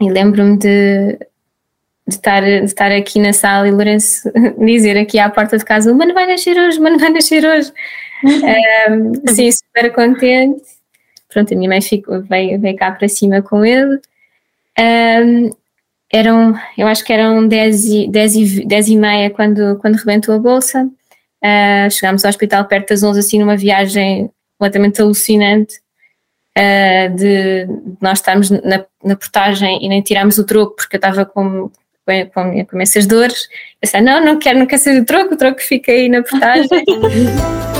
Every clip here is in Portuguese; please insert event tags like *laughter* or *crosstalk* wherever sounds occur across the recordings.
E lembro-me de, de, estar, de estar aqui na sala e Lourenço *laughs* dizer aqui à porta de casa: mano vai nascer hoje, mano vai nascer hoje. um, sim, super contente. Pronto, a minha mãe ficou, veio, veio cá para cima com ele. Um, eram, eu acho que eram 10 e, 10 e, 10 e meia quando, quando rebentou a bolsa. Uh, chegámos ao hospital perto das 11, assim, numa viagem completamente alucinante. Uh, de, nós estarmos na, na portagem e nem tirámos o troco porque eu estava com, com, com, essas dores. Eu disse, não, não quero, não quero ser o troco, o troco fica aí na portagem. *laughs*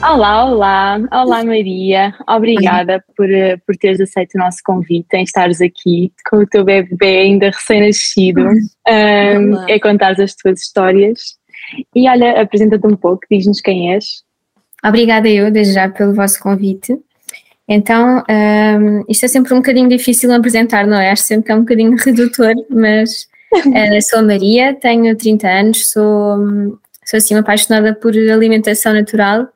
Olá, olá, olá Maria, obrigada por, eh, por teres aceito o nosso convite em estares aqui com o teu bebê ainda recém-nascido *laughs* um, e contares as tuas histórias. E olha, apresenta-te um pouco, diz-nos quem és. Obrigada eu, desde já, pelo vosso convite. Então, um, isto é sempre um bocadinho difícil apresentar, não é? Acho sempre que é um bocadinho *laughs* redutor, mas uh, sou Maria, tenho 30 anos, sou, sou assim apaixonada por alimentação natural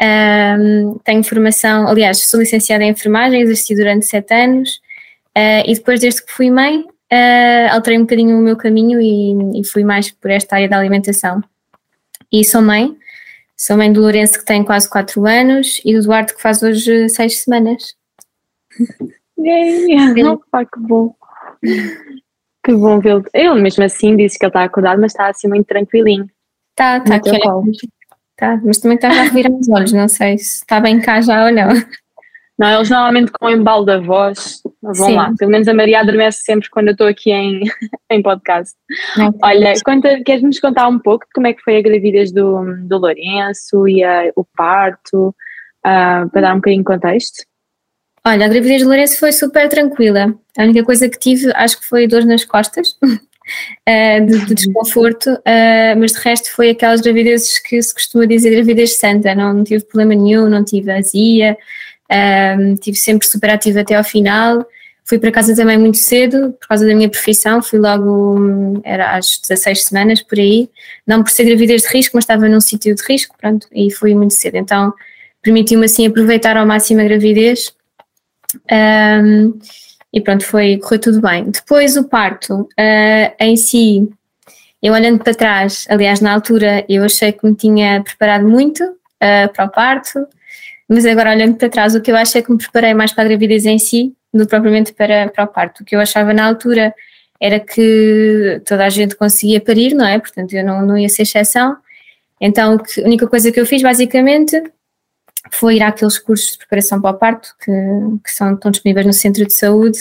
um, tenho formação, aliás, sou licenciada em enfermagem, exerci durante sete anos uh, e depois, desde que fui mãe, uh, alterei um bocadinho o meu caminho e, e, fui mais por esta área da alimentação. E sou mãe, sou mãe do Lourenço que tem quase quatro anos e do Duarte que faz hoje seis semanas. *laughs* Yeah, pá, que bom. Que bom vê-lo. Ele mesmo assim disse que ele está acordado, mas está assim muito tranquilinho. Está, está aqui. Tá, mas também estava a virar os olhos, não sei se está bem cá já ou não. Não, eles normalmente com o embalo da voz vão Sim. lá. Pelo menos a Maria adormece sempre quando eu estou aqui em, *laughs* em podcast. Olha, conta, queres-nos contar um pouco de como é que foi a gravidez do, do Lourenço e a, o parto, uh, para dar um bocadinho de contexto? Olha, a gravidez do Lourenço foi super tranquila. A única coisa que tive, acho que foi dor nas costas. *laughs* uh, de, de, desconforto, uh, mas de resto foi aquelas gravidezes que se costuma dizer gravidez santa, não, não tive problema nenhum, não tive azia, uh, tive sempre super ativa até ao final. Fui para casa também muito cedo, por causa da minha profissão, fui logo, era às 16 semanas, por aí, não por ser gravidez de risco, mas estava num sítio de risco, pronto, e fui muito cedo, então permitiu-me assim aproveitar ao máximo a gravidez. Um, e pronto, foi, correu tudo bem. Depois o parto uh, em si, eu olhando para trás, aliás, na altura eu achei que me tinha preparado muito uh, para o parto, mas agora olhando para trás, o que eu acho é que me preparei mais para a gravidez em si do que propriamente para, para o parto. O que eu achava na altura era que toda a gente conseguia parir, não é? Portanto, eu não, não ia ser exceção. Então, a única coisa que eu fiz, basicamente, foi ir àqueles cursos de preparação para o parto que, que são, estão disponíveis no centro de saúde.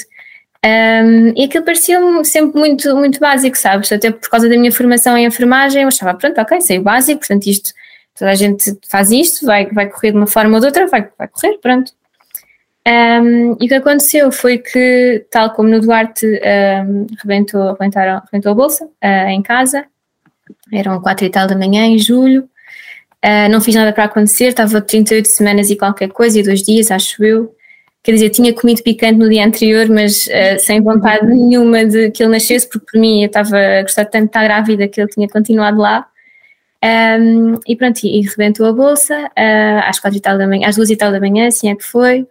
Um, e aquilo parecia-me sempre muito, muito básico, sabes? Até por causa da minha formação em enfermagem, eu achava, pronto, ok, sei o básico, portanto, isto, toda a gente faz isto, vai, vai correr de uma forma ou de outra, vai, vai correr, pronto. Um, e o que aconteceu foi que, tal como no Duarte, um, rebentou, rebentou a bolsa uh, em casa, eram quatro e tal da manhã, em julho, Uh, não fiz nada para acontecer, estava 38 semanas e qualquer coisa, e dois dias, acho eu. Quer dizer, tinha comido picante no dia anterior, mas uh, sem vontade *laughs* nenhuma de que ele nascesse, porque por mim eu estava a gostar tanto de estar grávida que ele tinha continuado lá. Um, e pronto, e, e rebentou a bolsa uh, às quatro e tal da manhã, às duas e tal da manhã, assim é que foi.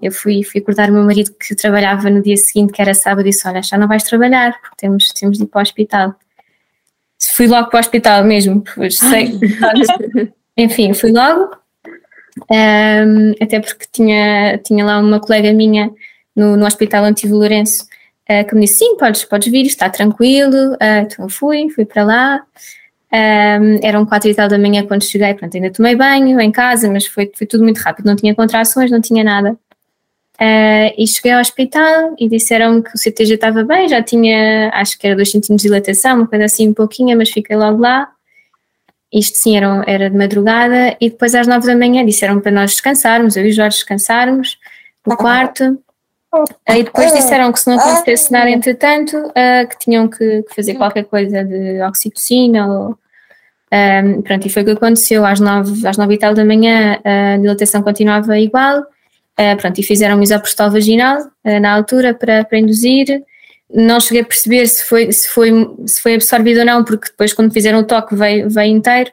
Eu fui, fui acordar o meu marido que trabalhava no dia seguinte, que era sábado, e disse: Olha, já não vais trabalhar, porque temos, temos de ir para o hospital fui logo para o hospital mesmo, pois sei. *laughs* Enfim, fui logo, um, até porque tinha, tinha lá uma colega minha no, no Hospital Antigo Lourenço uh, que me disse: sim, podes, podes vir, está tranquilo. Uh, então fui, fui para lá. Um, eram quatro e tal da manhã quando cheguei, pronto, ainda tomei banho em casa, mas foi, foi tudo muito rápido, não tinha contrações, não tinha nada. Uh, e cheguei ao hospital e disseram que o CTG estava bem, já tinha, acho que era 2 centímetros de dilatação, uma coisa assim um pouquinho, mas fiquei logo lá. Isto sim era, era de madrugada e depois às 9 da manhã disseram para nós descansarmos, eu e o Jorge descansarmos no quarto. Aí depois disseram que se não acontecesse nada entretanto, uh, que tinham que, que, fazer qualquer coisa de oxitocina ou, um, pronto, e foi o que aconteceu. Às nove, às nove e tal da manhã, a dilatação continuava igual, uh, pronto, e fizeram um isoprostol vaginal uh, na altura para, para induzir. Não cheguei a perceber se foi, se, foi, se foi absorvido ou não, porque depois, quando fizeram o toque, veio, veio inteiro.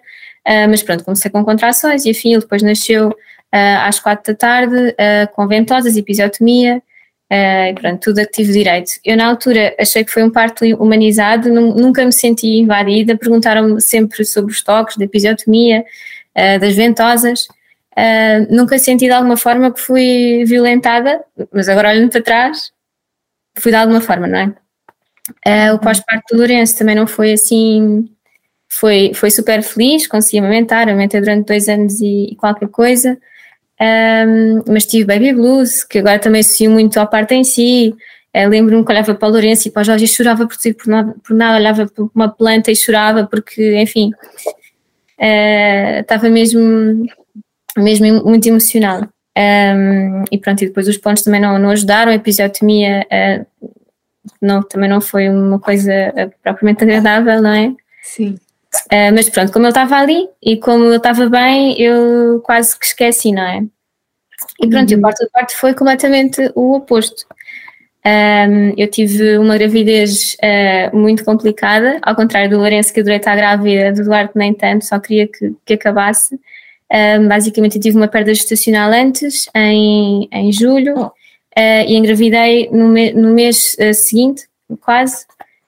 Uh, mas pronto, comecei com contrações e afim, ele depois nasceu às quatro da tarde, com ventosas, episiotomia. Uh, pronto, tudo a que tive direito. Eu, na altura, achei que foi um parto humanizado, nunca me senti invadida. Perguntaram-me sempre sobre os toques, da episiotomia, das ventosas. Uh, nunca senti de alguma forma que fui violentada, mas agora olhando para trás, fui de alguma forma, não é? o pós-parto do Lourenço também não foi assim. Foi, foi super feliz, consegui amamentar, amamentei durante dois anos e, e qualquer coisa. Um, mas tive Baby Blues, que agora também associo muito à parte em si. Uh, Lembro-me que olhava para o Lourenço e para o Jorge e chorava por, por, nada, por nada, olhava para uma planta e chorava porque, enfim, uh, estava mesmo, mesmo muito emocionada. Um, e pronto, e depois os pontos também não, não ajudaram, a episiotomia uh, não, também não foi uma coisa propriamente agradável, não é? Sim. Uh, mas pronto, como ele estava ali e como ele estava bem, eu quase que esqueci, não é? E pronto, uhum. o do parto foi completamente o oposto. Um, eu tive uma gravidez uh, muito complicada, ao contrário do Lourenço que adorei estar grávida, do Duarte nem tanto, só queria que, que acabasse. Um, basicamente eu tive uma perda gestacional antes, em, em julho, uh, e engravidei no, me, no mês uh, seguinte, quase.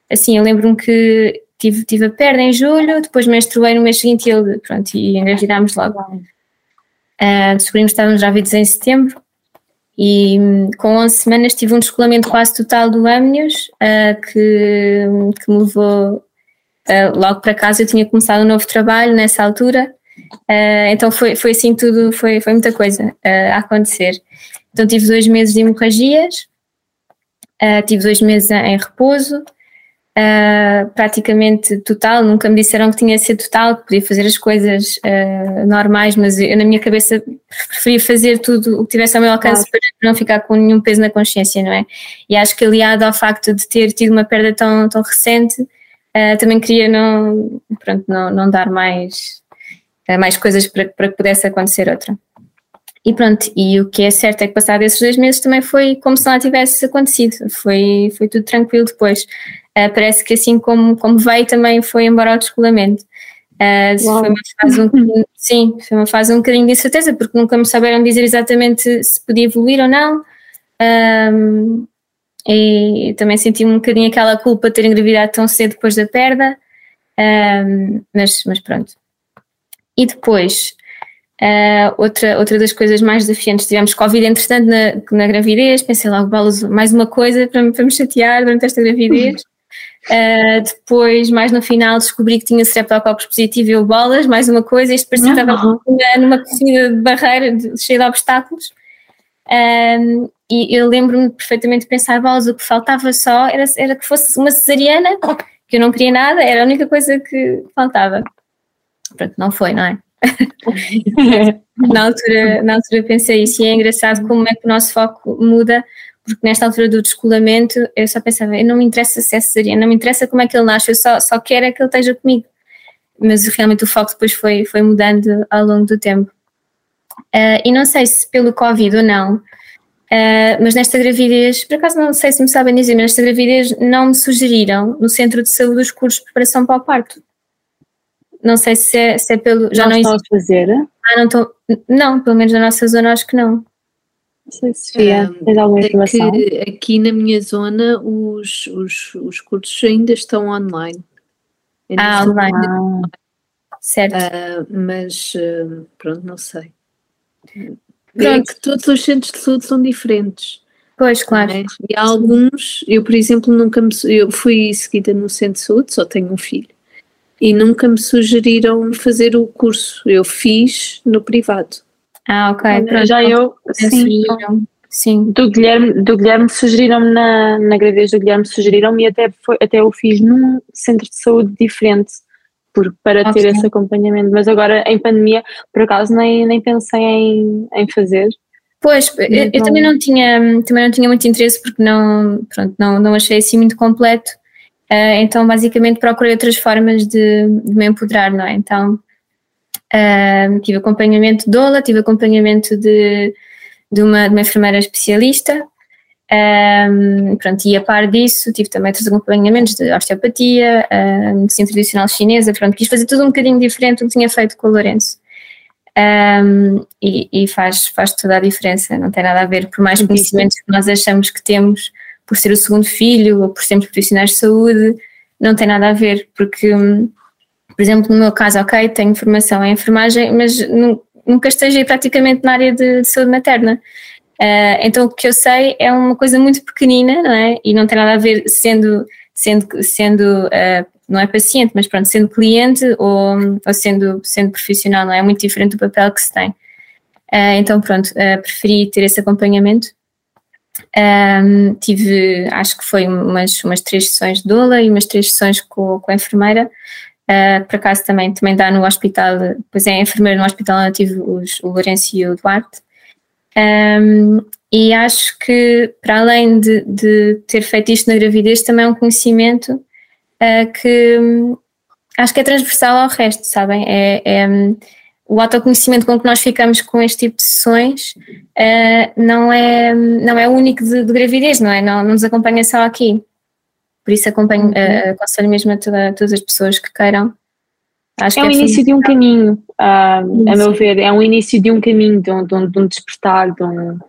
Assim, eu lembro-me que tive, tive a perda em julho, depois menstruei no mês seguinte e ele, pronto, e engravidámos logo. Uh, descobrimos que estávamos grávidos em setembro e com 11 semanas tive um descolamento quase total do âmnios uh, que, que me levou uh, logo para casa. Eu tinha começado um novo trabalho nessa altura, então foi, foi assim tudo, foi, foi muita coisa a acontecer. Então tive dois meses de hemorragias, tive dois meses em repouso, uh, praticamente total, nunca me disseram que tinha de ser total, que podia fazer as coisas uh, normais, mas eu na minha cabeça preferia fazer tudo o que tivesse ao meu alcance claro. para não ficar com nenhum peso na consciência, não é? E acho que aliado ao facto de ter tido uma perda tão, tão recente, uh, também queria não, pronto, não, não dar mais, mais coisas para, para que pudesse acontecer outra. E pronto, e o que é certo é que passado esses dois meses também foi como se nada tivesse acontecido, foi, foi tudo tranquilo depois. Uh, parece que assim como, como veio também foi embora ao descolamento. Uh, foi uma fase um *laughs* sim, foi uma fase um bocadinho de incerteza, porque nunca me souberam dizer exatamente se podia evoluir ou não. Um, e também senti um bocadinho aquela culpa de ter engravidado tão cedo depois da perda, um, mas, mas pronto. E depois, Uh, outra, outra das coisas mais desafiantes, tivemos Covid entretanto na, na gravidez, pensei logo, mais uma coisa para, para me chatear durante esta gravidez. Uh, depois, mais no final, descobri que tinha streptococcus positivo e eu bolas, mais uma coisa, isto parecia que estava numa corrida de barreira de, cheia de obstáculos. Um, e eu lembro-me perfeitamente de pensar, bolas, o que faltava só era, era que fosse uma cesariana, que eu não queria nada, era a única coisa que faltava. Pronto, não foi, não é? *laughs* na, altura, na altura pensei isso e é engraçado como é que o nosso foco muda, porque nesta altura do descolamento eu só pensava, eu não me interessa se é cesariana, não me interessa como é que ele nasce, eu só, só quero é que ele esteja comigo. Mas realmente o foco depois foi, foi mudando ao longo do tempo. Uh, e não sei se pelo Covid ou não, uh, mas nesta gravidez, por acaso não sei se me sabem dizer, mas nesta gravidez não me sugeriram no centro de saúde os cursos de preparação para o parto. Não sei se é, se é pelo. Já não, não estão a fazer? Ah, não estão. Não, pelo menos na nossa zona acho que não. Não sei se Sofia, um, tens alguma informação? É aqui na minha zona os, os, os cursos ainda estão online. Ainda ah, online. online. Certo. Uh, mas uh, pronto, não sei. É que todos os centros de saúde são diferentes. Pois, claro. É? E há alguns, eu por exemplo nunca me, eu fui seguida no centro de saúde, só tenho um filho e nunca me sugeriram fazer o curso. Eu fiz no privado. Ah, ok. Pronto. Já eu, sim. Sim. Do Guilherme, do Guilherme sugeriram-me na, na gravidez do Guilherme sugeriram-me e até, foi, até o fiz num centro de saúde diferente por, para okay. ter esse acompanhamento. Mas agora em pandemia, por acaso, nem, nem pensei em, em fazer. Pois, eu, eu, também não tinha, também não tinha muito interesse porque não, pronto, não, não achei assim muito completo. Uh, então, basicamente, procurei outras formas de, de me empoderar, não é? Então, uh, tive acompanhamento de doula, tive acompanhamento de, de, uma, de uma enfermeira especialista. Um, pronto, e a par disso, tive também outros acompanhamentos de osteopatia, medicina tradicional chinesa. Pronto, quis fazer tudo um bocadinho diferente do que tinha feito com o Lourenço. Um, e, e faz, faz toda a diferença, não tem nada a ver, por mais conhecimentos que nós achamos que temos por ser o segundo filho ou por sermos profissionais de saúde, não tem nada a ver, porque, hum, por exemplo, no meu caso, ok, tenho formação em enfermagem, mas nunca esteja praticamente na área de, de saúde materna. Uh, então o que eu sei é uma coisa muito pequenina, não é? E não tem nada a ver sendo, sendo, sendo uh, não é paciente, mas pronto, sendo cliente ou, ou sendo, sendo profissional, não é? é muito diferente do papel que se tem. Uh, então pronto, preferi ter esse acompanhamento um, tive, acho que foi umas, umas três sessões de doula e umas três sessões com, com a enfermeira. Uh, por acaso também, também dá no hospital, pois é, a enfermeira no hospital onde tive os, o Lourenço e o Duarte. Um, e acho que, para além de, de, ter feito isto na gravidez, também é um conhecimento uh, que um, acho que é transversal ao resto, sabem? É, é o autoconhecimento com que nós ficamos com este tipo de sessões uh, não, é, não é único de, de, gravidez, não é? Não, não nos acompanha só aqui. Por isso acompanho, uh, aconselho mesmo a, toda, a, todas as pessoas que queiram. Acho é o é início de um caminho, uh, a meu ver, é um início de um caminho, de um, de um, de um despertar, de um,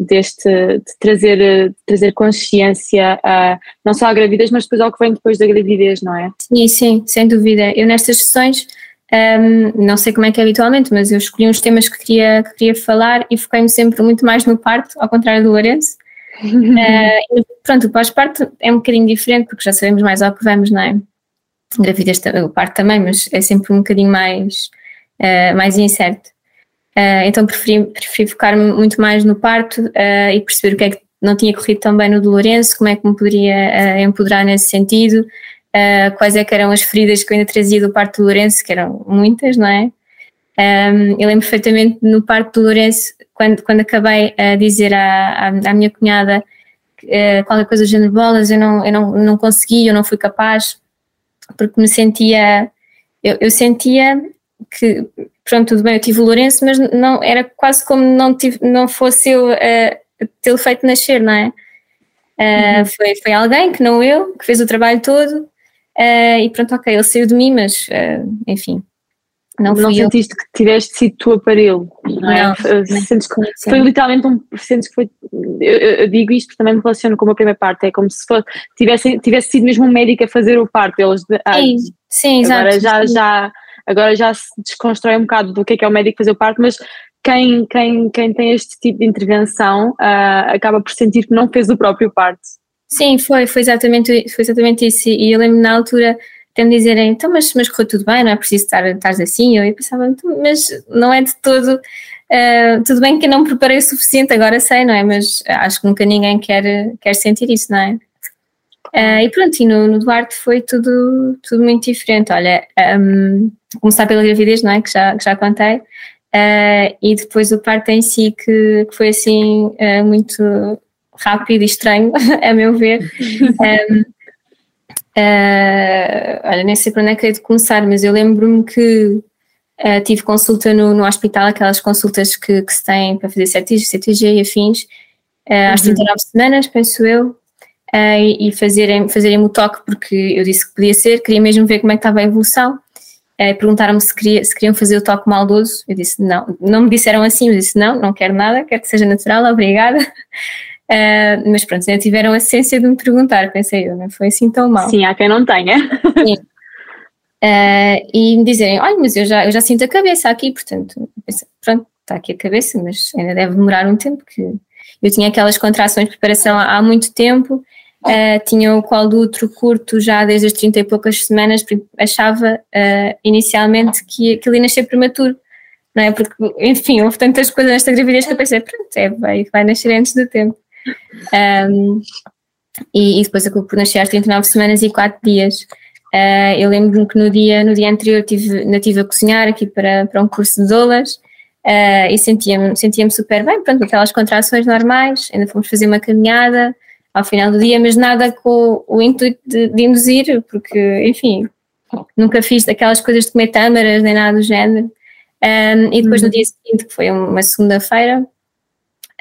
deste, de trazer, de trazer consciência uh, não só à gravidez, mas depois ao que vem depois da gravidez, não é? Sim, sim, sem dúvida. Eu nestas sessões um, não sei como é que é habitualmente, mas eu escolhi uns temas que queria, que queria falar e foquei-me sempre muito mais no parto, ao contrário do Lourenço. uh, *laughs* pronto, o pós-parto é um bocadinho diferente porque já sabemos mais ao que vamos, não é? Gravidez, o parto também, mas é sempre um bocadinho mais, uh, mais incerto. Uh, então preferi, preferi focar-me muito mais no parto e perceber o que é que não tinha corrido tão bem no do Lourenço, como é que me poderia empoderar nesse sentido, uh, quais é que eram as feridas que eu ainda trazia do parto do Lourenço, que eram muitas, não é? Um, eu lembro perfeitamente no parto do Lourenço, quando, quando acabei a dizer à, à, à minha cunhada uh, qualquer coisa do género bolas, eu não, eu não, não consegui, eu não fui capaz, porque me sentia, eu, eu sentia que, pronto, tudo bem, eu tive o Lourenço, mas não, era quase como não, tive, não fosse eu uh, tê-lo feito nascer, não é? Uh, uhum. foi, foi alguém que não eu, que fez o trabalho todo Uh, e pronto, ok, ele saiu de mim, mas uh, enfim. Não, não sentiste eu. que tiveste sido tu aparelho, não, é? Não, sentes que foi literalmente um. Sentes que foi. Eu, eu, digo isto porque também me relaciono com a primeira parte, é como se fosse, tivesse, tivesse sido mesmo um médico a fazer o parto. Eles, ah, sim, sim, agora exato. Já, já, agora já se desconstrói um bocado do que é que é o médico fazer o parto, mas quem, quem, quem tem este tipo de intervenção uh, acaba por sentir que não fez o próprio parto. Sim, foi, foi, exatamente, foi exatamente isso. E eu lembro na altura até me dizerem, então, mas, mas correu tudo bem, não é preciso estar, estar assim. Eu, pensava, então, mas não é de todo. Uh, tudo bem que eu não preparei o suficiente, agora sei, não é? Mas acho que nunca ninguém quer, quer sentir isso, não é? Uh, e pronto, e no, no, Duarte foi tudo, tudo muito diferente. Olha, um, começar pela gravidez, não é? Que já, que já contei. Uh, e depois o parto em si, que, que foi assim muito rápido e estranho, *laughs* a meu ver. um, uh, ah, olha, nem sei para onde é que é de começar, mas eu lembro-me que uh, tive consulta no, no hospital, aquelas consultas que, que se têm para fazer CTG, CTG e afins, uh, às 39 uhum. semanas, penso eu, e, e fazerem, fazerem o toque, porque eu disse que podia ser, queria mesmo ver como é que estava a evolução. Perguntaram-me se, queria, se queriam fazer o toque maldoso. Eu disse não, não me disseram assim, eu disse não, não quero nada, quero que seja natural, obrigada. Uh, mas pronto, ainda tiveram a ciência de me perguntar, pensei eu, não foi assim tão mal. Sim, há quem não tenha. Sim. Uh, e me dizerem, olha, mas eu já, eu já sinto a cabeça aqui, portanto, pensei, pronto, está aqui a cabeça, mas ainda deve demorar um tempo, que eu tinha aquelas contrações de preparação há, há muito tempo, uh, tinha o colo do útero curto já desde as 30 e poucas semanas, achava inicialmente que aquilo ia nascer prematuro, não é? Porque, enfim, houve tantas coisas nesta gravidez que eu pensei, pronto, é, vai, vai nascer antes do tempo. Um, e, e, depois acabou por nascer às 39 semanas e 4 dias. Uh, eu lembro-me que no dia, no dia anterior tive, ainda estive a cozinhar aqui para, para um curso de doulas uh, e sentia-me sentia super bem, pronto, aquelas contrações normais, ainda fomos fazer uma caminhada ao final do dia, mas nada com o intuito de, de induzir, porque, enfim, nunca fiz aquelas coisas de comer tâmaras nem nada do género. Um, e depois uhum. no dia seguinte, que foi uma segunda-feira,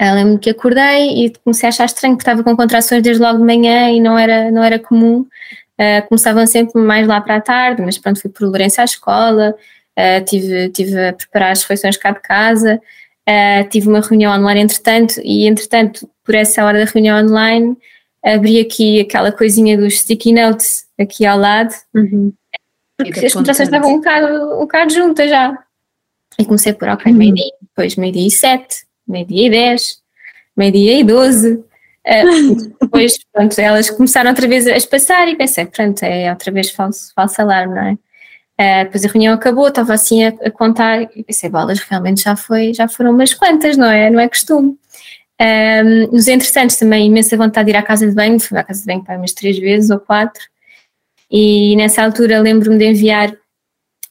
uh, lembro-me que acordei e comecei a achar estranho porque estava com contrações desde logo de manhã e não era, não era comum. Uh, começavam sempre mais lá para a tarde, mas pronto, fui por Lourenço à escola, uh, tive, tive a preparar as refeições cá de casa, uh, tive uma reunião online entretanto, e entretanto, por essa hora da reunião online, abri aqui aquela coisinha dos sticky notes aqui ao lado, uhum. porque as contrações estavam um bocado, um bocado juntas já. E comecei por, ok, uhum. meio-dia, depois meio-dia e sete, meio-dia e dez, meio-dia e doze, uh, *laughs* depois, pronto, elas começaram outra vez a passar e pensei, pronto, é outra vez falso, falso alarme, não é? Uh, depois a reunião acabou, estava assim a, a, contar e pensei, bolas, realmente já, foi, já foram umas quantas, não é? Não é costume. Um, nos entretantos também imensa vontade de ir à casa de banho, fui à casa de banho para umas três vezes ou quatro, e nessa altura lembro-me de enviar,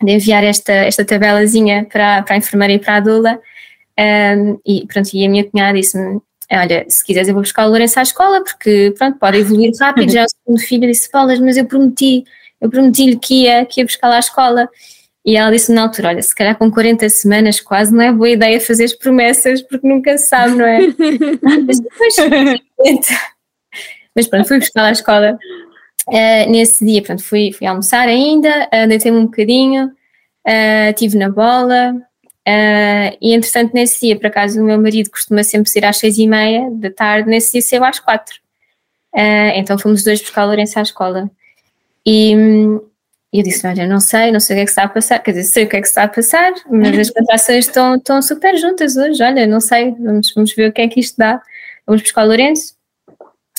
de enviar esta, esta tabelazinha para, para a enfermeira e para a doula, um, e pronto, e a minha cunhada disse-me, olha, se quiseres eu vou buscar o Lourenço à escola, porque pronto, pode evoluir rápido, já é o segundo filho, disse, bolas, mas eu prometi, eu prometi-lhe que ia, que ia buscar lá à escola, e ela disse na altura: Olha, se calhar com 40 semanas quase não é boa ideia fazer as promessas, porque nunca se sabe, não é? *laughs* mas depois. mas pronto, fui buscar lá à escola. Uh, nesse dia, pronto, fui, fui almoçar ainda, uh, deitei-me um bocadinho, uh, estive na bola. Uh, e entretanto, nesse dia, por acaso, o meu marido costuma sempre sair às seis e meia da tarde, nesse dia saiu às quatro. então fomos dois buscar o Lourenço à escola. E, eu disse: Olha, não sei, não sei o que é que está a passar. Quer dizer, sei o que é que está a passar, mas as contrações estão, estão super juntas hoje. Olha, não sei, vamos, vamos ver o que é que isto dá. Vamos buscar o Lourenço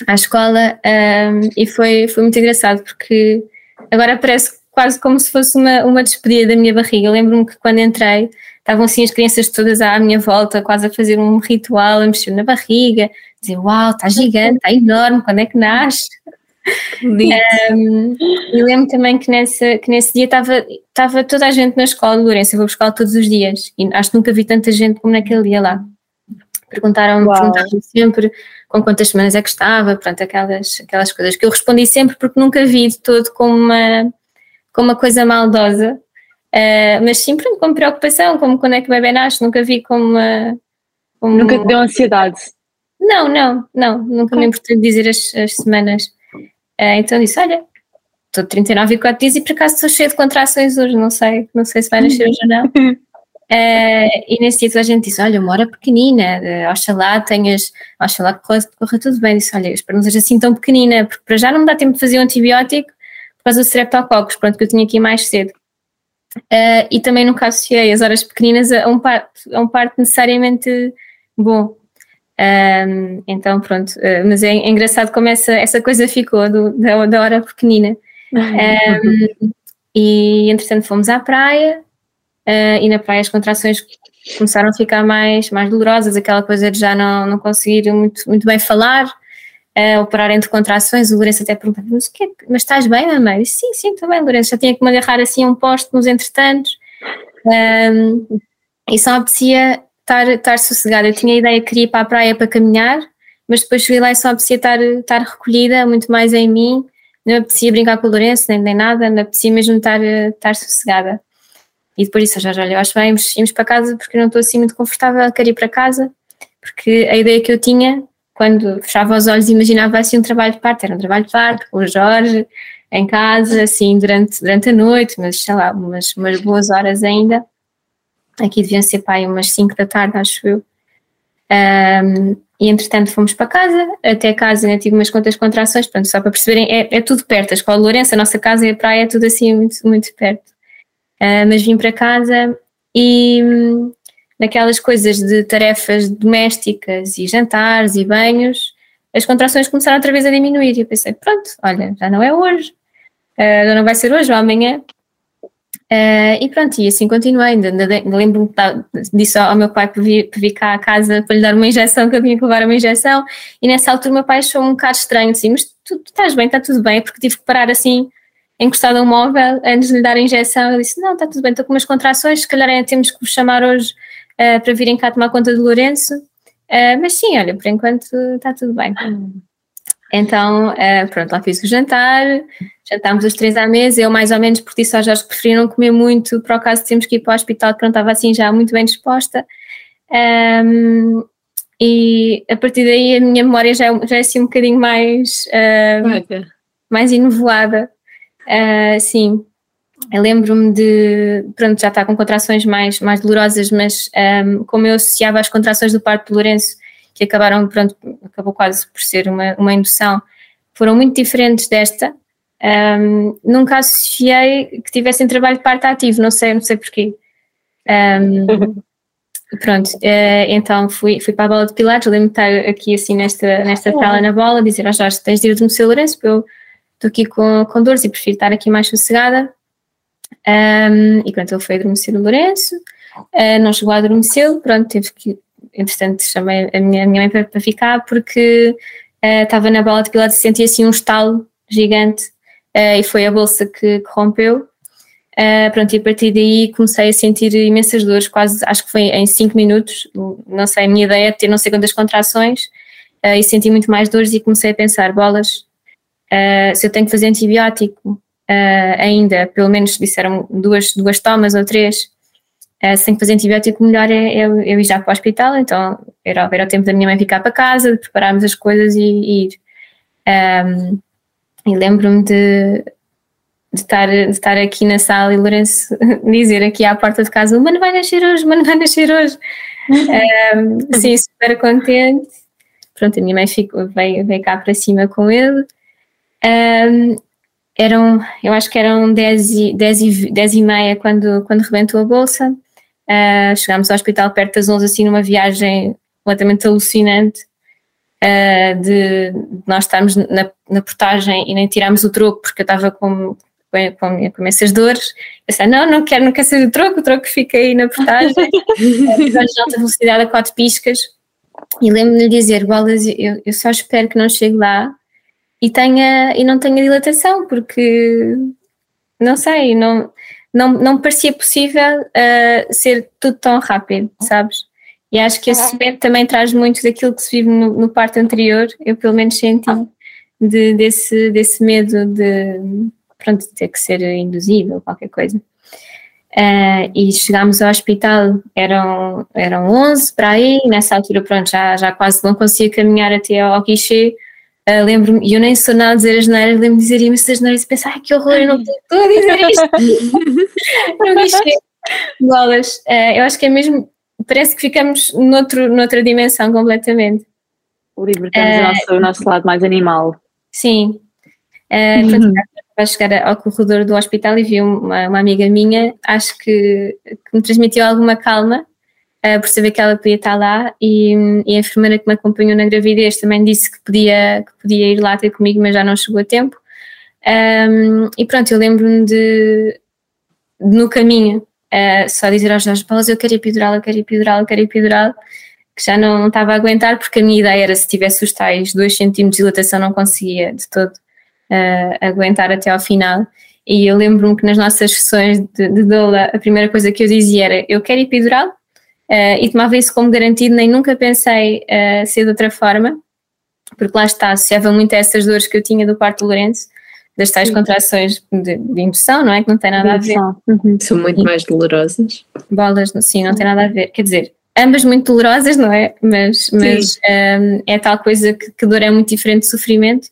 à escola um, e foi, foi muito engraçado porque agora parece quase como se fosse uma, uma despedida da minha barriga. Lembro-me que quando entrei estavam assim as crianças todas à minha volta, quase a fazer um ritual, a mexer na barriga, dizer: Uau, está gigante, está enorme, quando é que nasce? Um, e lembro também que, nessa, que nesse dia estava toda a gente na escola de Lourenço, eu vou buscar todos os dias e acho que nunca vi tanta gente como naquele dia lá. Perguntaram-me perguntaram sempre com quantas semanas é que estava, pronto, aquelas, aquelas coisas que eu respondi sempre porque nunca vi de todo como uma, como uma coisa maldosa, uh, mas sim pronto, com preocupação, como quando é que o bebê nasce, nunca vi como uma. Como nunca te deu ansiedade? Não, não, não, nunca me importei dizer as, as semanas. Uh, então disse: Olha, estou de 39 e 4 dias e por acaso estou cheia de contrações hoje, não sei, não sei se vai nascer hoje ou não. Uh, *laughs* e nesse dia a gente disse: Olha, uma hora pequenina, uh, oxalá tenhas, oxalá corra, corra tudo bem. Disse: Olha, espero não seja assim tão pequenina, porque para já não me dá tempo de fazer um antibiótico por causa do streptococcus, pronto, que eu tinha aqui mais cedo. Uh, e também nunca associei as horas pequeninas a um parto, a um necessariamente bom. Um, então, pronto, uh, mas é, é, engraçado como essa, essa coisa ficou do, da, da hora pequenina. Um, e entretanto fomos à praia uh, e na praia as contrações começaram a ficar mais, mais dolorosas, aquela coisa de já não, não conseguir muito, muito bem falar, uh, operar entre contrações. O Lourenço até perguntou: mas, é, mas estás bem, mamãe? Disse, sim, sim, estou bem, Lourenço. Já tinha que me agarrar assim a um poste nos entretantos. Um, e só apetecia estar, estar sossegada. Eu tinha a ideia que queria ir para a praia para caminhar, mas depois cheguei lá e só apetecia estar, estar recolhida, muito mais em mim. Não apetecia brincar com o Lourenço, nem, nem nada, não apetecia mesmo estar, estar sossegada. E depois disse, já, já, eu acho bem, irmos para casa porque não estou assim muito confortável, quero ir para casa, porque a ideia que eu tinha, quando fechava os olhos imaginava assim um trabalho de parte, era um trabalho de parte com o Jorge, em casa, assim, durante, durante a noite, mas sei lá, umas, umas boas horas ainda. Aqui deviam ser pai umas 5 da tarde, acho eu. Um, e entretanto fomos para casa, até casa ainda tive umas quantas contrações, pronto, só para perceberem, é, é tudo perto, a Escola de Lourenço, a nossa casa e a praia é tudo assim muito, muito perto. Uh, mas vim para casa e hum, naquelas coisas de tarefas domésticas e jantares e banhos, as contrações começaram outra vez a diminuir e eu pensei, pronto, olha, já não é hoje, uh, não vai ser hoje ou amanhã, Uh, e pronto, e assim continuei. Ainda, lembro-me disse ao meu pai para vir, para vir cá à casa para lhe dar uma injeção, que eu tinha que levar uma injeção. E nessa altura, meu pai achou um bocado estranho, assim, mas tu, tu estás bem, está tudo bem, porque tive que parar assim, encostado a um móvel, antes de lhe dar a injeção. Eu disse: Não, está tudo bem, estou com umas contrações, se calhar é, temos que vos chamar hoje uh, para virem cá tomar conta do Lourenço. Uh, mas sim, olha, por enquanto está tudo bem. Então, uh, pronto, lá fiz o jantar, jantámos os três à mesa, eu mais ou menos, porque disse aos Jorge que preferiram comer muito, por acaso temos que ir para o hospital, que não estava assim já muito bem disposta. Um, e a partir daí a minha memória já, é, já é assim um bocadinho mais, uh, mais enovoada. Uh, sim, eu lembro-me de, pronto, já está com contrações mais, mais dolorosas, mas um, como eu associava as contrações do parto de Lourenço, que acabaram, pronto, acabou quase por ser uma, uma indução, foram muito diferentes desta. Um, nunca associei que tivessem trabalho de parto ativo, não sei, não sei porquê. Um, *laughs* pronto, uh, então fui, fui para a bola de pilates, lembro-me de estar aqui assim nesta, nesta sala na bola, dizer aos oh, Jorge, tens de ir do Lourenço, porque eu estou aqui com, com dores e prefiro estar aqui mais sossegada. Um, e pronto, ele foi adormecer Lourenço, uh, não chegou a adormecer, pronto, teve que, entretanto, chamei a minha, a minha mãe para, para ficar porque uh, estava na bola de pilates e sentia assim um estalo gigante uh, e foi a bolsa que, que rompeu. pronto, e a partir daí comecei a sentir imensas dores, quase, acho que foi em 5 minutos, não sei, a minha ideia é ter não sei quantas contrações e senti muito mais dores e comecei a pensar, bolas, se eu tenho que fazer antibiótico, uh, ainda, pelo menos disseram duas, duas tomas ou três, uh, sem fazer antibiótico, melhor é eu, eu ir já para o hospital. Então era, era o tempo da minha mãe ficar para casa, de prepararmos as coisas e, e ir. Um, e lembro-me de, de, estar, de estar aqui na sala e Lourenço *laughs* dizer aqui à porta de casa: o mano vai nascer hoje, mano vai nascer hoje. um, *laughs* sim, super contente. Pronto, a minha mãe ficou, veio, veio cá para cima com ele. Um, eram, eu acho que eram 10 e, 10 e, 10 e meia quando, quando rebentou a bolsa. Uh, chegámos ao hospital perto das 11, assim, numa viagem completamente alucinante. Uh, de, de, nós estarmos na, na portagem e nem tirámos o troco porque eu estava com, com, com, com essas dores. Eu disse, não, não quero, não quero saber do troco, o troco fica aí na portagem. *laughs* Tivemos de alta velocidade a quatro piscas. E lembro-me de dizer, Wallace, eu, eu só espero que não chegue lá e, tenha, e não tenha dilatação, porque não sei, não, não, não parecia possível uh, ser tudo tão rápido, sabes? E acho que esse momento também traz muito daquilo que se vive no, no parto anterior, eu pelo menos senti de, desse, desse medo de, pronto, de ter que ser induzido ou qualquer coisa. Uh, e chegámos ao hospital, eram, eram 11 para aí, nessa altura pronto, já, já quase não conseguia caminhar até ao guichê, Uh, lembro-me, e eu nem sou nada a dizer as neiras, lembro-me de dizer imensas neiras e pensar, que horror, eu não estou a dizer isto. *laughs* não guichê. Bolas, uh, eu acho que é mesmo, parece que ficamos noutro, noutra dimensão completamente. Libertamos uh, o, nosso, o nosso lado mais animal. Sim. Uh, uhum. Para chegar ao corredor do hospital e vi uma, uma amiga minha, acho que, que me transmitiu alguma calma uh, por saber que ela podia estar lá e, e, a enfermeira que me acompanhou na gravidez também disse que podia, que podia ir lá ter comigo, mas já não chegou a tempo. Um, e pronto, eu lembro-me de, de, no caminho, uh, só dizer aos Jorge Paulo, eu quero epidural, eu quero epidural, eu quero epidural, que já não, não estava a aguentar, porque a minha ideia era se tivesse os tais 2 centímetros de dilatação não conseguia de todo uh, aguentar até ao final. E eu lembro-me que nas nossas sessões de, de doula, a primeira coisa que eu dizia era: Eu quero epidural, Uh, e tomava isso como garantido, nem nunca pensei uh, ser de outra forma, porque lá está, associava muito a essas dores que eu tinha do parto Lourenço, das tais Sim. contrações de, de, indução, não é? Que não tem nada a ver. Uhum. São muito mais dolorosas. Bolas, sim, não tem nada a ver. Quer dizer, ambas muito dolorosas, não é? Mas, mas um, ehm, é tal coisa que, que dor é muito diferente de sofrimento.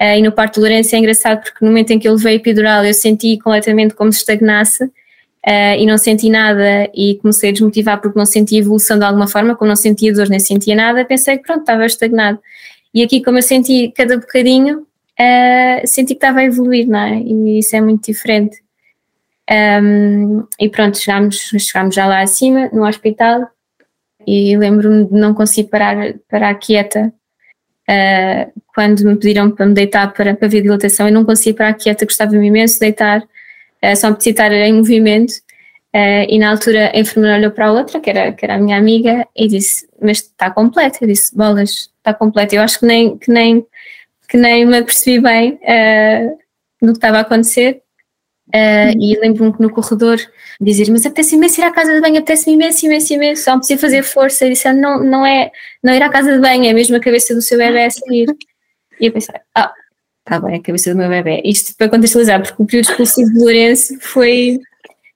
Uh, e no parto Lourenço é engraçado porque no momento em que ele veio epidural eu senti completamente como se estagnasse uh, e não senti nada e comecei a desmotivar porque não sentia evolução de alguma forma, como não sentia dor nem sentia nada, pensei que pronto, estava estagnado. E aqui, como eu senti cada bocadinho, uh, senti que estava a evoluir, não é? E isso é muito diferente. Um, e pronto, chegámos, chegámos já lá acima, no hospital, e lembro-me de não conseguir parar, parar quieta. Uh, quando me pediram para me deitar para, para ver dilatação, eu não conseguia parar quieta, gostava-me imenso de deitar, uh, só me estar em movimento. Uh, e na altura a enfermeira olhou para a outra, que era, que era a minha amiga, e disse: Mas está completo. Eu disse: Bolas, está completo. Eu acho que nem, que nem, que nem me apercebi bem uh, do que estava a acontecer. Uh, e lembro-me que no corredor dizer, mas apetece imenso ir à casa de banho, apetece imenso, imenso, imenso, só precisa fazer força, e disse, não, não é não ir à casa de banho, é mesmo a cabeça do seu bebê a sair. E eu pensei, ah, tá bem, a cabeça do meu bebê. Isto para contextualizar, porque o período expulsivo de Lourenço foi,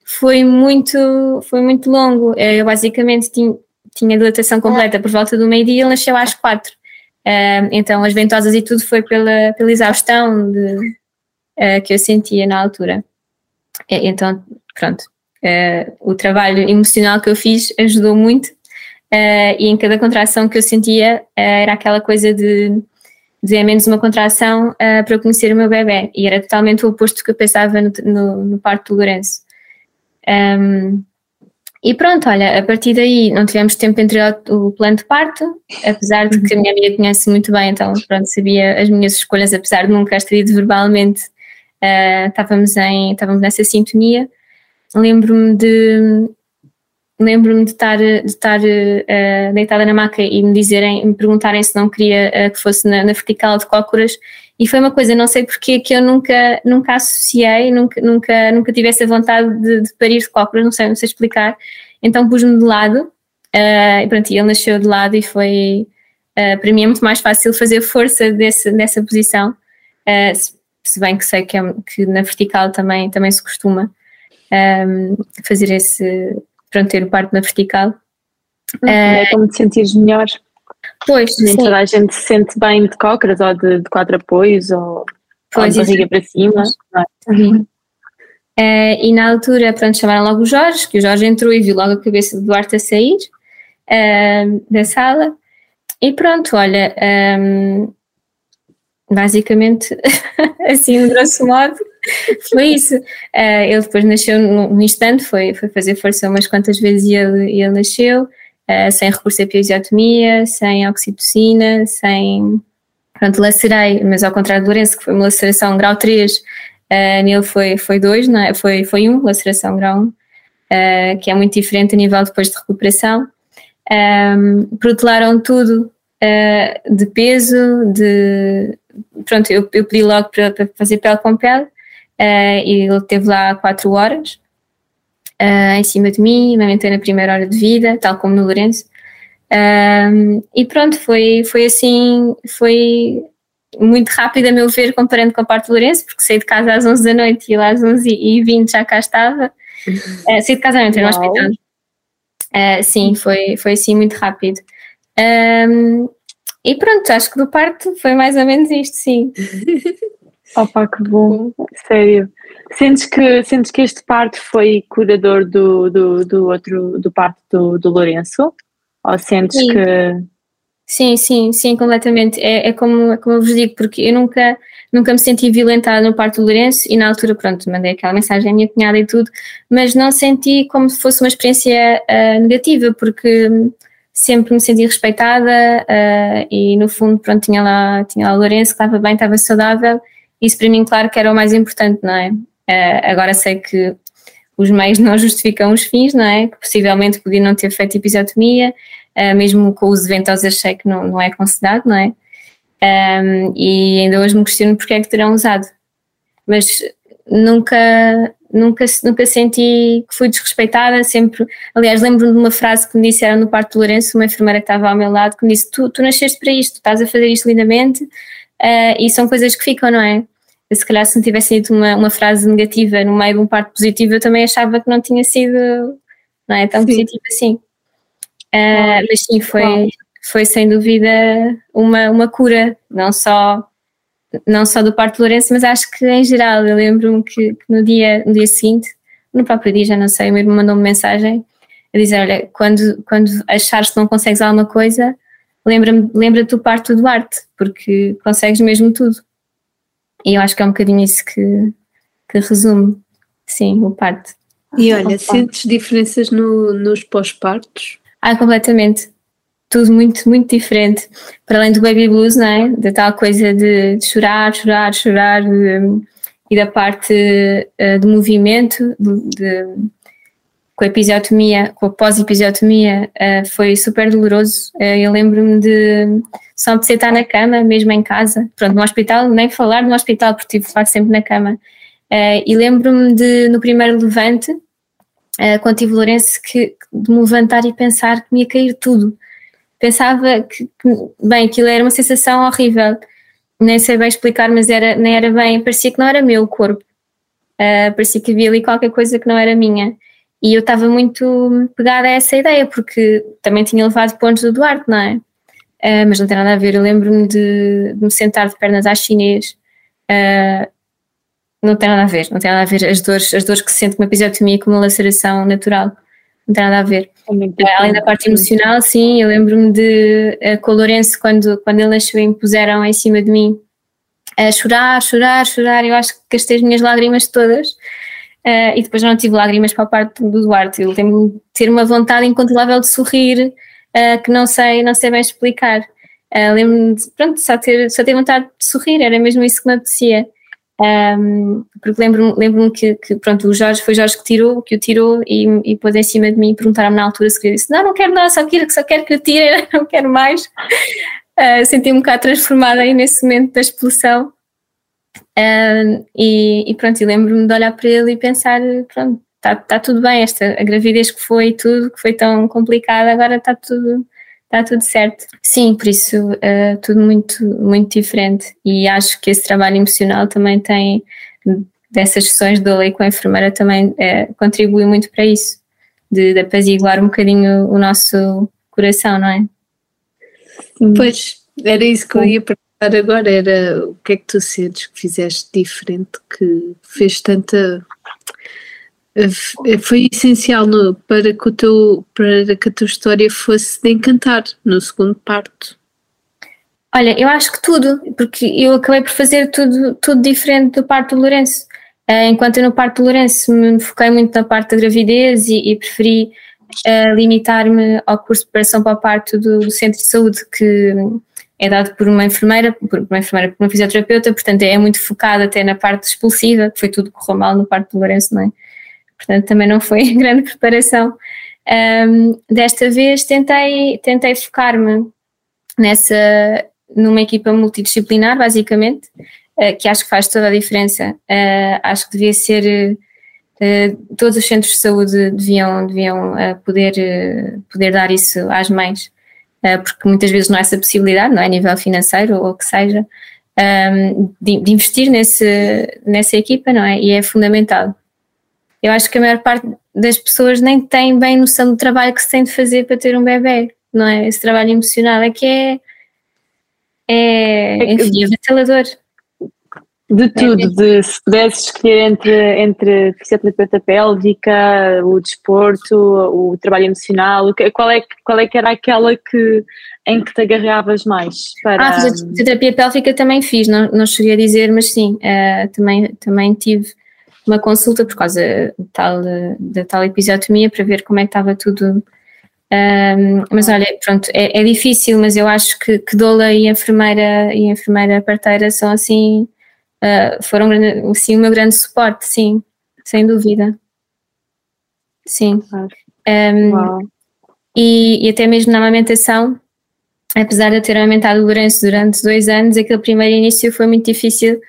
foi, muito, foi muito longo. Eh, eu basicamente tinha, tinha dilatação completa por volta do meio-dia e ele nasceu às quatro. Então as ventosas e tudo foi pela, pela exaustão de, uh, que eu sentia na altura. Então, pronto, uh, o trabalho emocional que eu fiz ajudou muito e em cada contração que eu sentia era aquela coisa de dizer menos uma contração para conhecer o meu bebê e era totalmente o oposto do que eu pensava no, no, no parto do Lourenço. Um, e pronto, olha, a partir daí não tivemos tempo entre o, o plano de parto, apesar de que a minha amiga conhece muito bem, então pronto, sabia as minhas escolhas, apesar de nunca as ter dito verbalmente, uh, estávamos, em, estávamos nessa sintonia. Lembro-me de lembro-me de estar, de estar uh, deitada na maca e me dizerem, me perguntarem se não queria uh, que fosse na, na, vertical de cócoras e foi uma coisa, não sei porque, que eu nunca, nunca associei, nunca, nunca, nunca tive essa vontade de, de parir de cócoras, não sei, não sei explicar. Então pus-me de lado uh, e pronto, ele nasceu de lado e foi, para mim é muito mais fácil fazer força desse, dessa posição se bem que sei que, é, que na vertical também, também se costuma um, fazer esse, pronto, ter o parto na vertical. É como te sentires melhor. Pois, Nem toda a gente se sente bem de cócoras ou de, de quatro apoios ou, pois, ou de barriga para cima. Uhum. Uh, e na altura, pronto, chamaram logo o Jorge, que o Jorge entrou e viu logo a cabeça do Duarte a sair uh, da sala. E pronto, olha, um, basicamente, *laughs* assim, de grosso modo, foi isso. Uh, ele depois nasceu num instante, foi, foi fazer força umas quantas vezes e ele, ele nasceu, uh, sem recurso à episiotomia, sem oxitocina, sem. Pronto, lacerei, mas ao contrário do Lourenço, que foi uma laceração grau 3, uh, eh, nele foi 2, foi, dois, não é? foi, foi 1, um, laceração grau 1, uh, que é muito diferente a nível depois de recuperação. Um, protelaram tudo de peso, de pronto, eu, eu pedi logo para, fazer pele com pele uh, e ele teve lá quatro horas uh, em cima de mim, amamentei na primeira hora de vida, tal como no Lourenço. Um, e pronto, foi, foi assim, foi muito rápido a meu ver comparando com a parte do Lourenço, porque saí de casa às 11 da noite e lá às 11 e 20 já cá estava. Uh, *laughs* saí de casa, não entrei no hospital. Uh, sim, foi, foi assim muito rápido. Um, e pronto, acho que do parto foi mais ou menos isto, sim. *laughs* Opa, que bom, sério. Sentes que, sentes que este parto foi curador do, do, do outro, do parto do, do Lourenço? Ou sentes sim. que. Sim, sim, sim, completamente. É, é, como, é como eu vos digo, porque eu nunca, nunca me senti violentada no parto do Lourenço e na altura, pronto, mandei aquela mensagem à minha cunhada e tudo, mas não senti como se fosse uma experiência uh, negativa, porque sempre me senti respeitada uh, e no fundo pronto tinha lá tinha lá o Lourenço que estava bem estava saudável isso para mim claro que era o mais importante não é? Uh, agora sei que os meios não justificam os fins não é? Que possivelmente podia não ter feito episiotomia uh, mesmo com o uso de ventosas sei que não, não é aconselhado não é? Um, e ainda hoje me questiono porque é que terão usado. Mas nunca nunca, nunca senti que fui desrespeitada, sempre, aliás, lembro-me de uma frase que me disseram no parto do Lourenço, uma enfermeira que estava ao meu lado, que me disse, tu, tu nasceste para isto, estás a fazer isto lindamente, uh, e são coisas que ficam, não é? Se calhar se não tivesse dito uma, uma frase negativa no meio de um parto positivo, eu também achava que não tinha sido, não é, tão sim. positivo assim. Uh, mas sim, foi, foi sem dúvida uma, uma cura, não só não só do parto de Lourenço, mas acho que em geral, eu lembro-me que, que, no, dia, no dia seguinte, no próprio dia, já não sei, o meu irmão mandou-me mensagem a dizer, olha, quando, quando achares que não consegues alguma coisa, lembra-te lembra do parto do Duarte, porque consegues mesmo tudo. E eu acho que é um bocadinho isso que, que resume, sim, o parto. E olha, sentes diferenças no, nos pós-partos? Ah, completamente tudo muito, muito diferente. Para além do baby blues, não é? Da tal coisa de, de chorar, chorar, chorar, de, e da parte uh, do movimento, de, de, com a episiotomia, com a pós-episiotomia, uh, foi super doloroso. Uh, eu lembro-me de só de estar na cama, mesmo em casa. Pronto, no hospital, nem falar no hospital, porque tive de sempre na cama. Uh, e lembro-me de, no primeiro levante, quando tive Lourenço, que, de me levantar e pensar que me ia cair tudo. Pensava que, que, bem, aquilo era uma sensação horrível. Nem sei bem explicar, mas era, nem era bem, parecia que não era meu o corpo. Parecia que havia ali qualquer coisa que não era minha. E eu estava muito pegada a essa ideia, porque também tinha levado pontos do Duarte, não é? Uh, mas não tem nada a ver. Eu lembro-me de, de, me sentar de pernas à chinês. Uh, não tem nada a ver, não tem nada a ver. As dores, as dores que se sente com uma episiotomia com uma laceração natural, não tem nada a ver. É Além da parte emocional, sim, eu lembro-me de com o Lourenço, quando, quando ele nasceu me puseram em cima de mim a chorar, chorar, chorar. Eu acho que gastei as minhas lágrimas todas. Uh, e depois não tive lágrimas para a parte do Duarte. Ele tem ter uma vontade incontrolável de sorrir, uh, que não sei, não sei bem explicar. Uh, Lembro-me de, pronto, só ter, só ter vontade de sorrir, era mesmo isso que me apetecia. Um, porque lembro-me lembro que, que, pronto, o Jorge foi o Jorge que tirou, que o tirou e, e pôs em cima de mim e perguntaram-me na altura se queria. Disse: Não, não quero nada, só quero, só quero que o tire, *laughs* não quero mais. Uh, Senti-me um bocado transformada aí nesse momento da expulsão. E, e, pronto, e lembro-me de olhar para ele e pensar: pronto, está tá tudo bem, esta a gravidez que foi tudo, que foi tão complicada, agora está tudo, tá tudo certo. Sim, por isso, uh, tudo muito, muito diferente. E acho que esse trabalho emocional também tem, dessas sessões de lei com a enfermeira, também uh, contribui muito para isso, de, de apaziguar um bocadinho o nosso coração, não é? Pois, era isso que eu ia perguntar agora, era o que é que tu sentes que fizeste diferente, que fez tanta... Foi essencial no, para, que o teu, para que a tua história fosse de encantar no segundo parto. Olha, eu acho que tudo, porque eu acabei por fazer tudo, tudo diferente do parto do Lourenço. Eh, enquanto eu no parto do Lourenço me foquei muito na parte da gravidez e, e preferi uh, limitar-me ao curso de preparação para o parto do, do, centro de saúde, que é dado por uma enfermeira, por uma enfermeira, por uma fisioterapeuta, portanto é muito focado até na parte expulsiva, que foi tudo que correu mal no parto do Lourenço, não é? Portanto também não foi *laughs* grande preparação. Um, desta vez tentei, tentei focar-me nessa, numa equipa multidisciplinar, basicamente, uh, que acho que faz toda a diferença. Uh, acho que devia ser Uh, todos os centros de saúde deviam, deviam poder, poder dar isso às mães, porque muitas vezes não há essa possibilidade, não é? A nível financeiro ou o que seja, ehm, de, de, investir nesse, nessa equipa, não é? E é fundamental. Eu acho que a maior parte das pessoas nem tem bem noção do trabalho que se tem de fazer para ter um bebê, não é? Esse trabalho emocional é que é, é, é enfim, é avassalador. De tudo, de se pudesses escolher entre, entre fisioterapeuta pélvica, o desporto, o trabalho emocional, qual é, qual é que era aquela que, em que te agarravas mais? Para... Ah, fisioterapia pélvica também fiz, não, não cheguei a dizer, mas sim, uh, também, também tive uma consulta por causa tal, da tal episiotomia para ver como é que estava tudo. Um, mas olha, pronto, é, é, difícil, mas eu acho que, que doula e enfermeira e enfermeira parteira são assim uh, foram sim, o meu grande suporte, sim, sem dúvida. Sim. Um, e, e, até mesmo na amamentação, apesar de eu ter amamentado o Lourenço durante dois anos, aquele primeiro início foi muito difícil.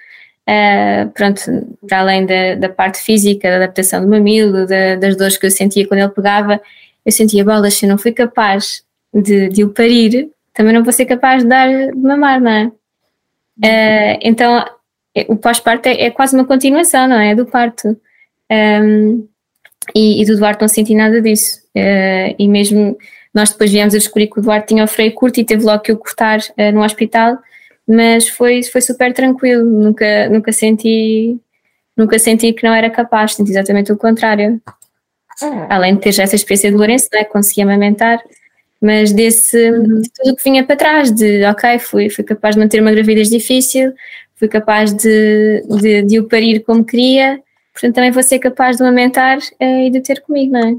Uh, pronto, para além da, da, parte física, da adaptação do mamilo, da, das dores que eu sentia quando ele pegava, eu sentia bolas, se eu não fui capaz de, de o parir, também não vou ser capaz de dar de mamar, não é? Uh, então o pós-parto é, é, quase uma continuação, não é? Do parto. Um, e, e, do Duarte não senti nada disso. Uh, e mesmo nós depois viemos a descobrir que o Duarte tinha o freio curto e teve logo que o cortar uh, no hospital, mas foi, foi super tranquilo, nunca, nunca senti nunca senti que não era capaz, senti exatamente o contrário. Ah. Além de ter já essa experiência de Lourenço, não é? consegui amamentar, mas desse uhum. de tudo que vinha para trás, de ok, fui, fui capaz de manter uma gravidez difícil, fui capaz de, de, de o parir como queria, portanto também vou ser capaz de o amamentar uh, e de ter comigo, não é?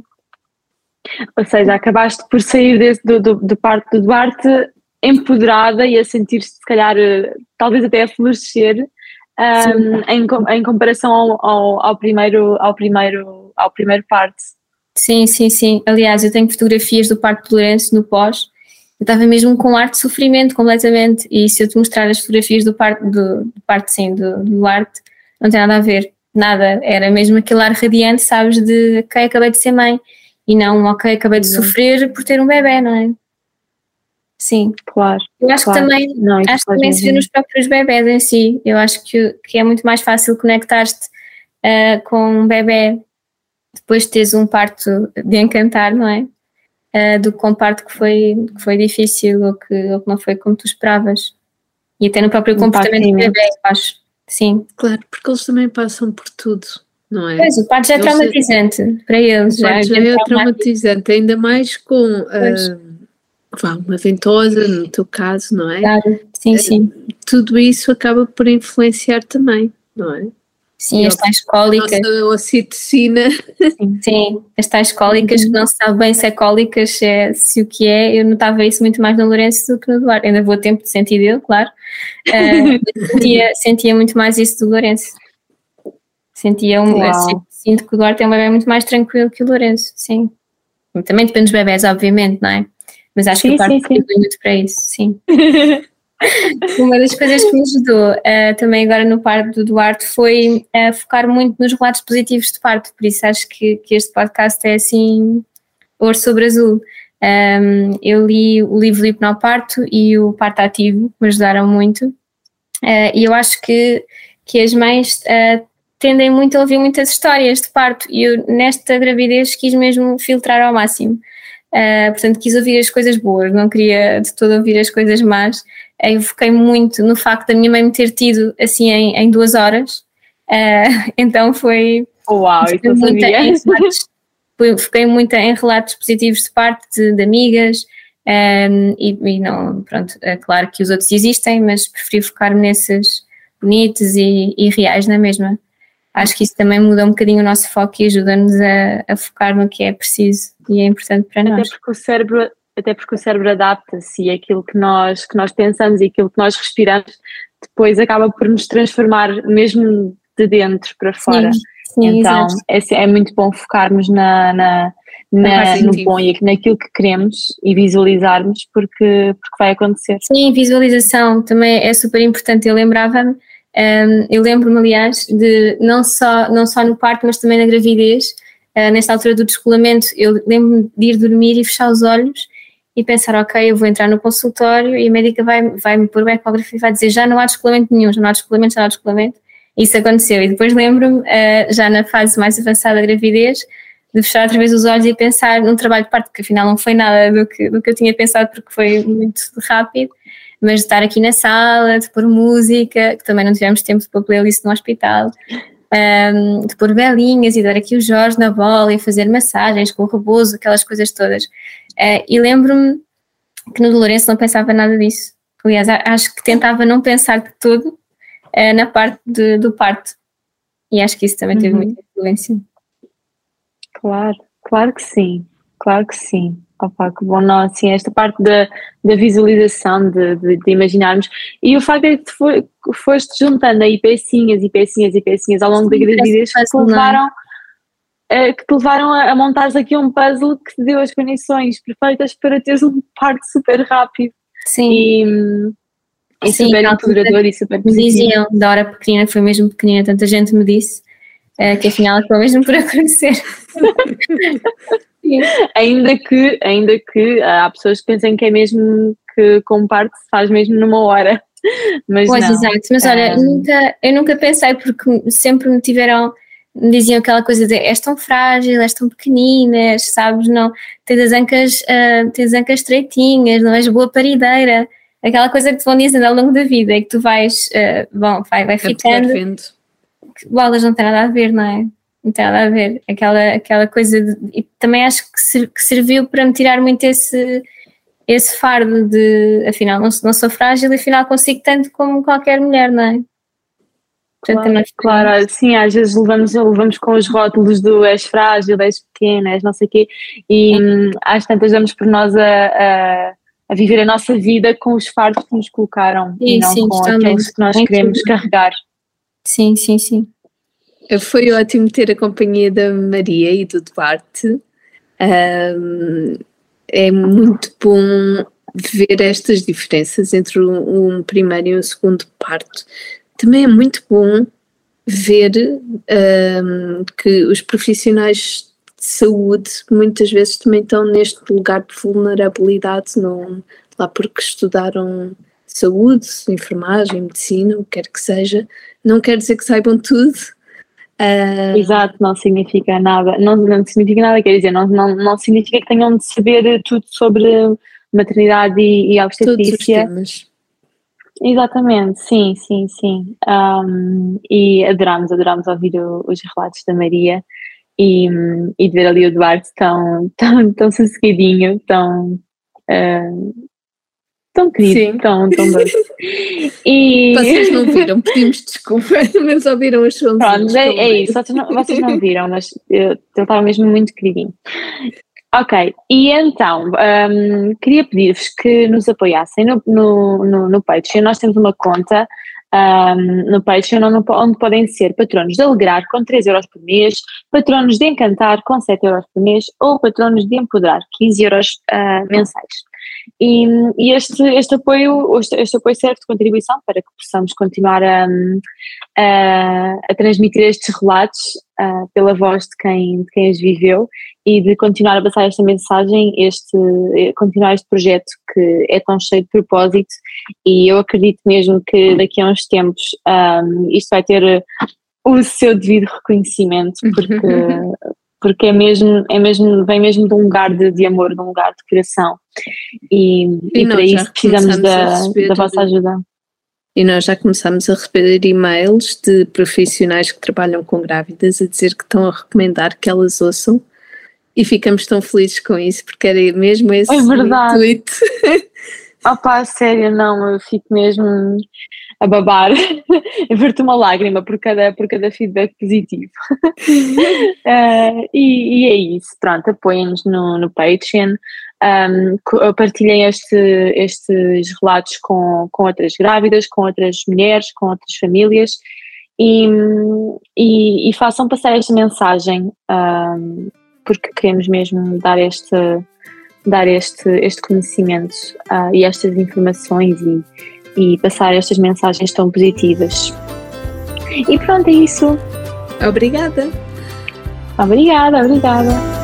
Ou seja, acabaste por sair desse, do, do, do parto do Duarte empoderada e a sentir-se, se calhar, eh, talvez até a florescer um, em, em comparação ao, ao, ao, primeiro, ao, primeiro, ao primeiro parto. Sim, sim, sim. Aliás, eu tenho fotografias do parto de Lourenço no pós eu estava mesmo com arte de sofrimento completamente. E se eu te mostrar as fotografias do parto, do, do parto sim, do, do arte, não tem nada a ver. nada, era mesmo aquele ar radiante, sabes, de ok, acabei de ser mãe, e não ok, acabei de sofrer por ter um bebê, não é? Sim. Claro. Eu acho claro. que também, não, acho que também se vê nos próprios bebés em si. Eu acho que, que é muito mais fácil conectar-te uh, com um bebê depois de teres um parto de encantar, não é? Uh, do que com um parto que foi, que foi difícil ou que, ou que não foi como tu esperavas. E até no próprio comportamento do bebê, acho. Sim. Claro, porque eles também passam por tudo, não é? Pois, o parto já é eles traumatizante é... para eles. O parto já, já é traumatizante, ainda mais com uh, uma ventosa, no teu caso, não é? Claro, sim, sim. Tudo isso acaba por influenciar também, não é? Sim, as tais cólicas. Nossa ocitocina. Sim, sim, as tais cólicas que não se sabe bem se é cólicas, se, é, se o que é. Eu notava isso muito mais no Lourenço do que no Duarte. Ainda vou a tempo de sentir dele, claro. Uh, *laughs* sentia, sentia muito mais isso do Lourenço. Sentia um. Sinto, sinto que o Duarte é um bebê muito mais tranquilo que o Lourenço, sim. Também depende dos bebés, obviamente, não é? Mas acho sim, que o parto contribui muito para isso, sim. *laughs* Uma das coisas que me ajudou uh, também agora no parto do Duarte foi uh, focar muito nos relatos positivos de parto, por isso acho que, que este podcast é assim ouro sobre azul. Um, eu li o livro Hipnoparto e o Parto Ativo, que me ajudaram muito, uh, e eu acho que, que as mães tendem muito a ouvir muitas histórias de parto, e eu nesta gravidez quis mesmo filtrar ao máximo. Portanto, quis ouvir as coisas boas, não queria de todo ouvir as coisas más, eu foquei muito no facto da minha mãe me ter tido assim em, em duas horas. Uh, *laughs* então foi. Uau, isso eu sabia. *laughs* Relatos, foquei muito em relatos positivos de parte de, de amigas. Um, e, e, não, pronto, é claro que os outros existem, mas preferi focar-me nesses bonitos e, e, reais na mesma. Acho que isso também muda um bocadinho o nosso foco e ajuda-nos a, a, focar no que é preciso e é importante para nós. Até porque o cérebro até porque o cérebro adapta-se e aquilo que nós, que nós pensamos e aquilo que nós respiramos depois acaba por nos transformar mesmo de dentro para fora. Sim, sim, então é, é, muito bom focarmos na, na, na no bom e naquilo que queremos e visualizarmos porque, porque vai acontecer. Sim, visualização também é super importante. Eu lembrava-me, um, eu lembro-me aliás de não só, não só no parto, mas também na gravidez. Uh, nesta altura do descolamento, eu lembro-me de ir dormir e fechar os olhos e pensar, ok, eu vou entrar no consultório e a médica vai, vai me pôr o ecógrafo e vai dizer já não há descolamento nenhum, já não há descolamento, já não há descolamento. Isso aconteceu e depois lembro-me, uh, já na fase mais avançada da gravidez, de fechar outra vez os olhos e pensar num trabalho de parte, que afinal não foi nada do que, do que eu tinha pensado porque foi muito rápido, mas de estar aqui na sala, de pôr música, que também não tivemos tempo pôr playlist no hospital, um, de pôr velinhas e dar aqui o Jorge na bola e fazer massagens com o rebozo, aquelas coisas todas. Uh, e lembro-me que no Lourenço não pensava nada disso. Aliás, acho que tentava não pensar de tudo uh, na parte de, do parto. E acho que isso também teve uhum. muita influência. Claro, claro que sim, claro que sim. Opa, que bom, não, assim, esta parte da, da visualização, de, de, de, imaginarmos, e o facto é que tu foi, foste juntando aí pecinhas e pecinhas e pecinhas ao longo da gravidez que te levaram eh, que te levaram a, a montares aqui um puzzle que te deu as condições perfeitas para teres um parto super rápido. Sim. E, e Sim, super integrador e super positivo. Diziam, da hora pequenina, foi mesmo pequenina, tanta gente me disse uh, que afinal acabou mesmo por acontecer. *laughs* ainda que, ainda que há pessoas que pensem que é mesmo que com parto se faz mesmo numa hora. Mas pois, não. exato, mas olha, um... nunca, eu nunca pensei porque sempre me tiveram me diziam aquela coisa de és tão frágil, és tão pequenina, sabes, não, tens as ancas, uh, tens as ancas estreitinhas, não és boa parideira, aquela coisa que te vão dizendo ao longo da vida e que tu vais, uh, bom, vai, vai ficando. Que, bolas não tem nada a ver, não é? Nada a ver. Aquela, aquela coisa de, e também acho que, ser, que serviu para me tirar muito esse, esse fardo de afinal não, não sou frágil e afinal consigo tanto como qualquer mulher, não é? Claro, claro, sim, às vezes levamos, levamos com os rótulos do és frágil, és pequena, és não sei o quê, e hum, às tantas damos por nós a, a, a, viver a nossa vida com os fardos que nos colocaram sim, e não sim, com aqueles que nós queremos carregar. Sim, sim, sim. Foi ótimo ter a companhia da Maria e do Duarte. Um, é muito bom ver estas diferenças entre um, primeiro e um segundo parto também é muito bom ver um, que os profissionais de saúde muitas vezes também estão neste lugar de vulnerabilidade, não, lá porque estudaram saúde, enfermagem, medicina, o que quer que seja, não quer dizer que saibam tudo. Uh, Exato, não significa nada, não, não significa nada, quer dizer, não, não, não significa que tenham de saber tudo sobre maternidade e, e obstetrícia. Exatamente, sim, sim, sim. Um, e adoramos, adoramos ouvir o, os relatos da Maria e, e de ver ali o Duarte tão, tão, tão sossegadinho, tão, uh, tão querido, Sim. tão, tão doce. *laughs* E... Vocês não *laughs* viram, pedimos desculpa, mas ouviram as suas Pronto, é, é isso, vocês não, vocês não viram, mas eu, ele estava mesmo muito queridinho. Ok, e então, um, queria pedir-vos que nos apoiassem no, no, no, no Patreon. Nós temos uma conta um, no Patreon, onde, onde, podem ser patronos de Alegrar com 3 euros por mês, patronos de Encantar com 7 euros por mês ou patronos de Empoderar, 15 euros uh, mensais. E, e, este, este, apoio, este, este, apoio serve de contribuição para que possamos continuar a, a, a transmitir estes relatos pela voz de quem, de quem os viveu e de continuar a passar esta mensagem, este, continuar este projeto que é tão cheio de propósito e eu acredito mesmo que daqui a uns tempos um, isto vai ter o seu devido reconhecimento porque *laughs* porque é mesmo, é mesmo, vem mesmo de um lugar de, de amor, de um lugar de coração. E, e, e para isso precisamos da, da vossa ajuda. E nós já começamos a receber e-mails de profissionais que trabalham com grávidas a dizer que estão a recomendar que elas ouçam e ficamos tão felizes com isso porque era mesmo esse é verdade. intuito. *laughs* Opa, sério, não, eu fico mesmo a babar, *laughs* a ver-te uma lágrima por cada, por cada feedback positivo. uh, *laughs* e, e, é isso, pronto, apoiem-nos no, no Patreon, um, partilhem este, estes relatos com, com outras grávidas, com outras mulheres, com outras famílias e, e, e façam passar esta mensagem, um, porque queremos mesmo dar este dar este, este conhecimento uh, e estas informações e, e passar estas mensagens tão positivas. E pronto, é isso. Obrigada. Obrigada, obrigada.